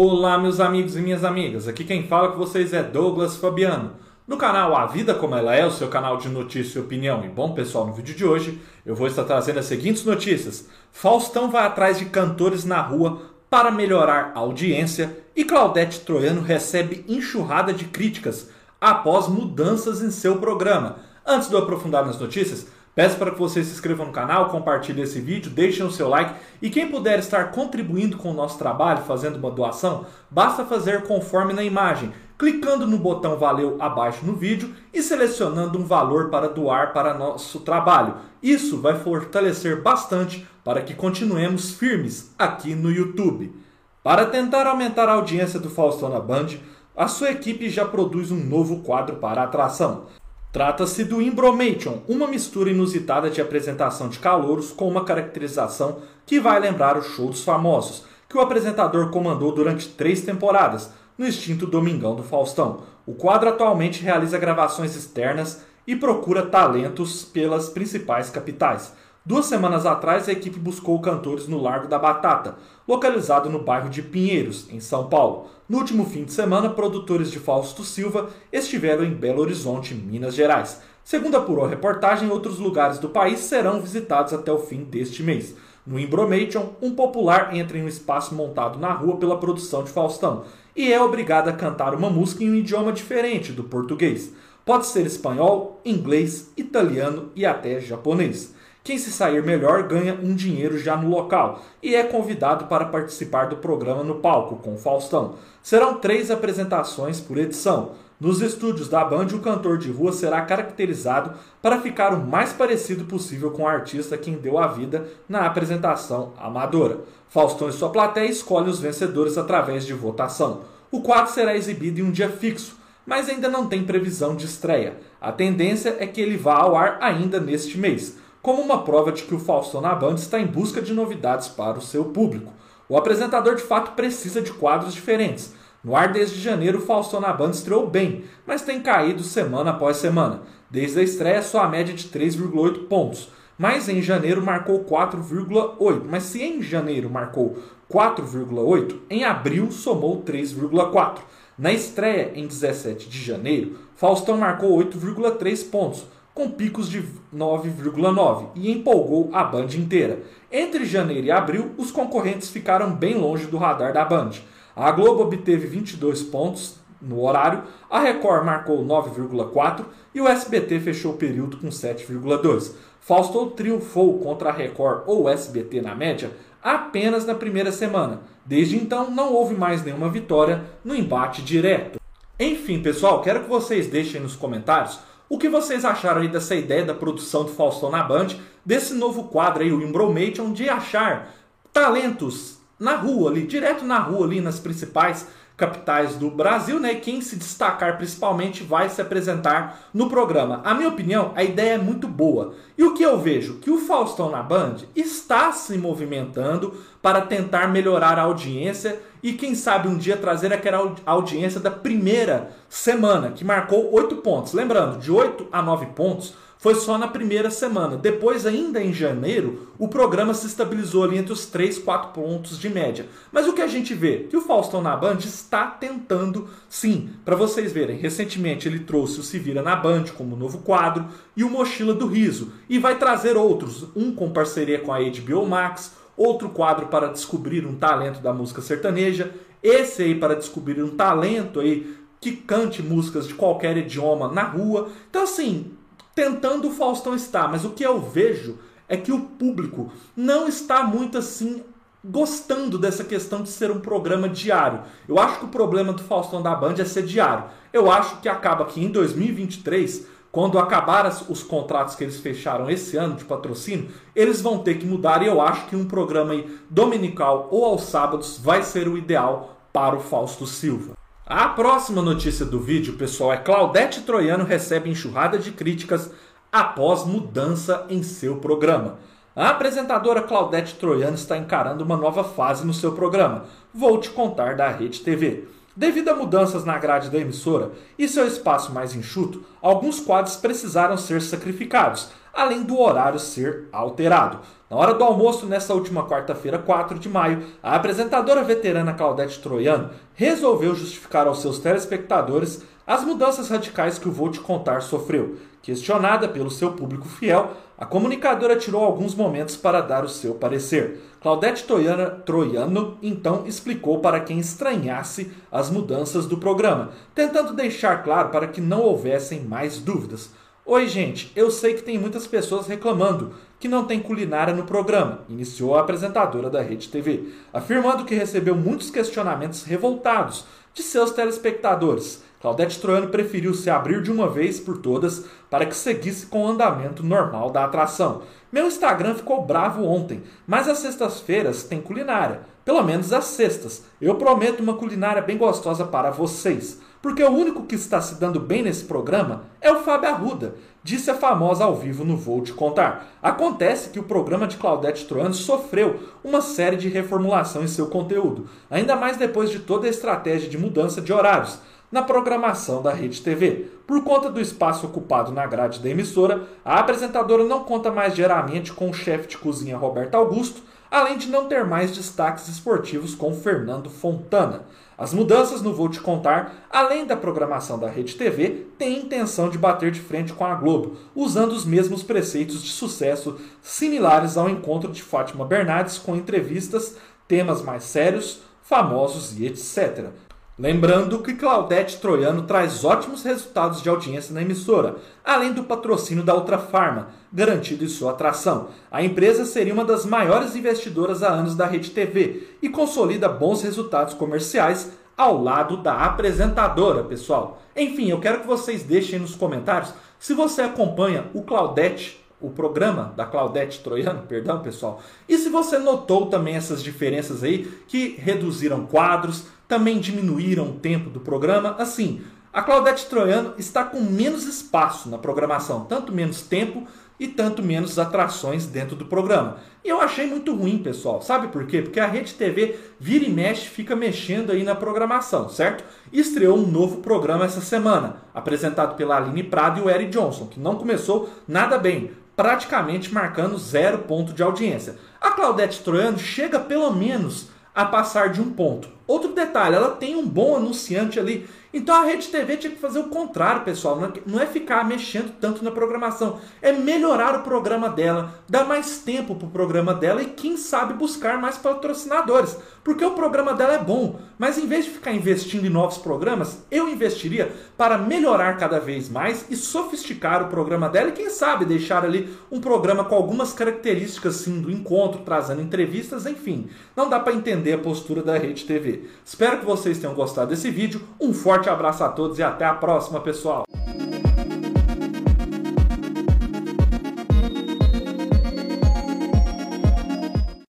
Olá, meus amigos e minhas amigas. Aqui quem fala com vocês é Douglas Fabiano. No canal A Vida Como Ela É, o seu canal de notícia e opinião. E bom, pessoal, no vídeo de hoje eu vou estar trazendo as seguintes notícias. Faustão vai atrás de cantores na rua para melhorar a audiência e Claudete Troiano recebe enxurrada de críticas após mudanças em seu programa. Antes de eu aprofundar nas notícias, Peço para que vocês se inscrevam no canal, compartilhem esse vídeo, deixem o seu like e quem puder estar contribuindo com o nosso trabalho, fazendo uma doação, basta fazer conforme na imagem, clicando no botão valeu abaixo no vídeo e selecionando um valor para doar para nosso trabalho. Isso vai fortalecer bastante para que continuemos firmes aqui no YouTube. Para tentar aumentar a audiência do Faustão na Band, a sua equipe já produz um novo quadro para atração. Trata-se do Imbromation, uma mistura inusitada de apresentação de calouros com uma caracterização que vai lembrar o show dos famosos, que o apresentador comandou durante três temporadas, no extinto Domingão do Faustão. O quadro atualmente realiza gravações externas e procura talentos pelas principais capitais. Duas semanas atrás, a equipe buscou cantores no Largo da Batata, localizado no bairro de Pinheiros, em São Paulo. No último fim de semana, produtores de Fausto Silva estiveram em Belo Horizonte, Minas Gerais. Segundo apurou a reportagem, outros lugares do país serão visitados até o fim deste mês. No Imbromation, um popular entra em um espaço montado na rua pela produção de Faustão e é obrigado a cantar uma música em um idioma diferente do português. Pode ser espanhol, inglês, italiano e até japonês. Quem se sair melhor ganha um dinheiro já no local e é convidado para participar do programa no palco com Faustão. Serão três apresentações por edição. Nos estúdios da Band, o cantor de rua será caracterizado para ficar o mais parecido possível com o artista quem deu a vida na apresentação amadora. Faustão e sua plateia escolhem os vencedores através de votação. O quadro será exibido em um dia fixo, mas ainda não tem previsão de estreia. A tendência é que ele vá ao ar ainda neste mês como uma prova de que o Faustão na Band está em busca de novidades para o seu público. O apresentador de fato precisa de quadros diferentes. No ar desde janeiro, o Faustão na Band estreou bem, mas tem caído semana após semana. Desde a estreia, só a média de 3,8 pontos. Mas em janeiro marcou 4,8. Mas se em janeiro marcou 4,8, em abril somou 3,4. Na estreia, em 17 de janeiro, Faustão marcou 8,3 pontos com picos de 9,9 e empolgou a Band inteira. Entre janeiro e abril, os concorrentes ficaram bem longe do radar da Band. A Globo obteve 22 pontos no horário, a Record marcou 9,4 e o SBT fechou o período com 7,2. Fausto triunfou contra a Record ou SBT na média apenas na primeira semana. Desde então, não houve mais nenhuma vitória no embate direto. Enfim, pessoal, quero que vocês deixem nos comentários o que vocês acharam aí dessa ideia da produção do Faustão na Band, desse novo quadro aí, o Imbromation, de achar talentos na rua ali, direto na rua ali, nas principais capitais do Brasil, né? Quem se destacar principalmente vai se apresentar no programa. A minha opinião, a ideia é muito boa. E o que eu vejo? Que o Faustão na Band está se movimentando para tentar melhorar a audiência e quem sabe um dia trazer aquela audiência da primeira semana, que marcou 8 pontos. Lembrando, de 8 a 9 pontos foi só na primeira semana. Depois, ainda em janeiro, o programa se estabilizou ali entre os 3, 4 pontos de média. Mas o que a gente vê? Que o Faustão na Band está tentando, sim, para vocês verem. Recentemente ele trouxe o Se Vira na Band como novo quadro e o Mochila do Riso. E vai trazer outros, um com parceria com a HBO Max, outro quadro para descobrir um talento da música sertaneja, esse aí para descobrir um talento aí que cante músicas de qualquer idioma na rua. Então assim, tentando o Faustão estar, mas o que eu vejo é que o público não está muito assim gostando dessa questão de ser um programa diário. Eu acho que o problema do Faustão da Band é ser diário. Eu acho que acaba que em 2023, quando acabar os contratos que eles fecharam esse ano de patrocínio, eles vão ter que mudar e eu acho que um programa dominical ou aos sábados vai ser o ideal para o Fausto Silva. A próxima notícia do vídeo, pessoal, é Claudete Troiano recebe enxurrada de críticas após mudança em seu programa. A apresentadora Claudete Troiano está encarando uma nova fase no seu programa. Vou te contar da Rede TV. Devido a mudanças na grade da emissora e seu espaço mais enxuto, alguns quadros precisaram ser sacrificados, além do horário ser alterado. Na hora do almoço, nessa última quarta-feira, 4 de maio, a apresentadora veterana Claudete Troiano resolveu justificar aos seus telespectadores as mudanças radicais que o Vou Te Contar sofreu. Questionada pelo seu público fiel, a comunicadora tirou alguns momentos para dar o seu parecer. Claudete Troiana, Troiano então explicou para quem estranhasse as mudanças do programa, tentando deixar claro para que não houvessem mais dúvidas. Oi, gente, eu sei que tem muitas pessoas reclamando que não tem culinária no programa, iniciou a apresentadora da Rede TV, afirmando que recebeu muitos questionamentos revoltados de seus telespectadores. Claudete Troiano preferiu se abrir de uma vez por todas para que seguisse com o andamento normal da atração. Meu Instagram ficou bravo ontem, mas às sextas-feiras tem culinária. Pelo menos às sextas. Eu prometo uma culinária bem gostosa para vocês. Porque o único que está se dando bem nesse programa é o Fábio Arruda, disse a famosa ao vivo no Vou Te Contar. Acontece que o programa de Claudete Troiano sofreu uma série de reformulação em seu conteúdo, ainda mais depois de toda a estratégia de mudança de horários na programação da Rede TV. Por conta do espaço ocupado na grade da emissora, a apresentadora não conta mais diariamente com o chefe de cozinha Roberto Augusto, além de não ter mais destaques esportivos com Fernando Fontana. As mudanças no Vou Te Contar, além da programação da Rede TV, têm intenção de bater de frente com a Globo, usando os mesmos preceitos de sucesso similares ao encontro de Fátima Bernardes com entrevistas, temas mais sérios, famosos e etc. Lembrando que Claudete Troiano traz ótimos resultados de audiência na emissora, além do patrocínio da Ultra Farma, garantido em sua atração. A empresa seria uma das maiores investidoras há anos da Rede TV e consolida bons resultados comerciais ao lado da apresentadora, pessoal. Enfim, eu quero que vocês deixem nos comentários se você acompanha o Claudete o programa da Claudete Troiano, perdão, pessoal. E se você notou também essas diferenças aí que reduziram quadros, também diminuíram o tempo do programa, assim, a Claudete Troiano está com menos espaço na programação, tanto menos tempo e tanto menos atrações dentro do programa. E eu achei muito ruim, pessoal. Sabe por quê? Porque a Rede TV vira e mexe, fica mexendo aí na programação, certo? estreou um novo programa essa semana, apresentado pela Aline Prado e o Eric Johnson, que não começou nada bem praticamente marcando zero ponto de audiência. A Claudete Troiano chega pelo menos a passar de um ponto. Outro detalhe, ela tem um bom anunciante ali. Então a Rede TV tinha que fazer o contrário, pessoal. Não é, é ficar mexendo tanto na programação. É melhorar o programa dela, dar mais tempo para o programa dela e, quem sabe, buscar mais patrocinadores. Porque o programa dela é bom. Mas em vez de ficar investindo em novos programas, eu investiria para melhorar cada vez mais e sofisticar o programa dela e, quem sabe, deixar ali um programa com algumas características assim, do encontro, trazendo entrevistas, enfim. Não dá para entender a postura da Rede TV. Espero que vocês tenham gostado desse vídeo. Um forte abraço a todos e até a próxima, pessoal!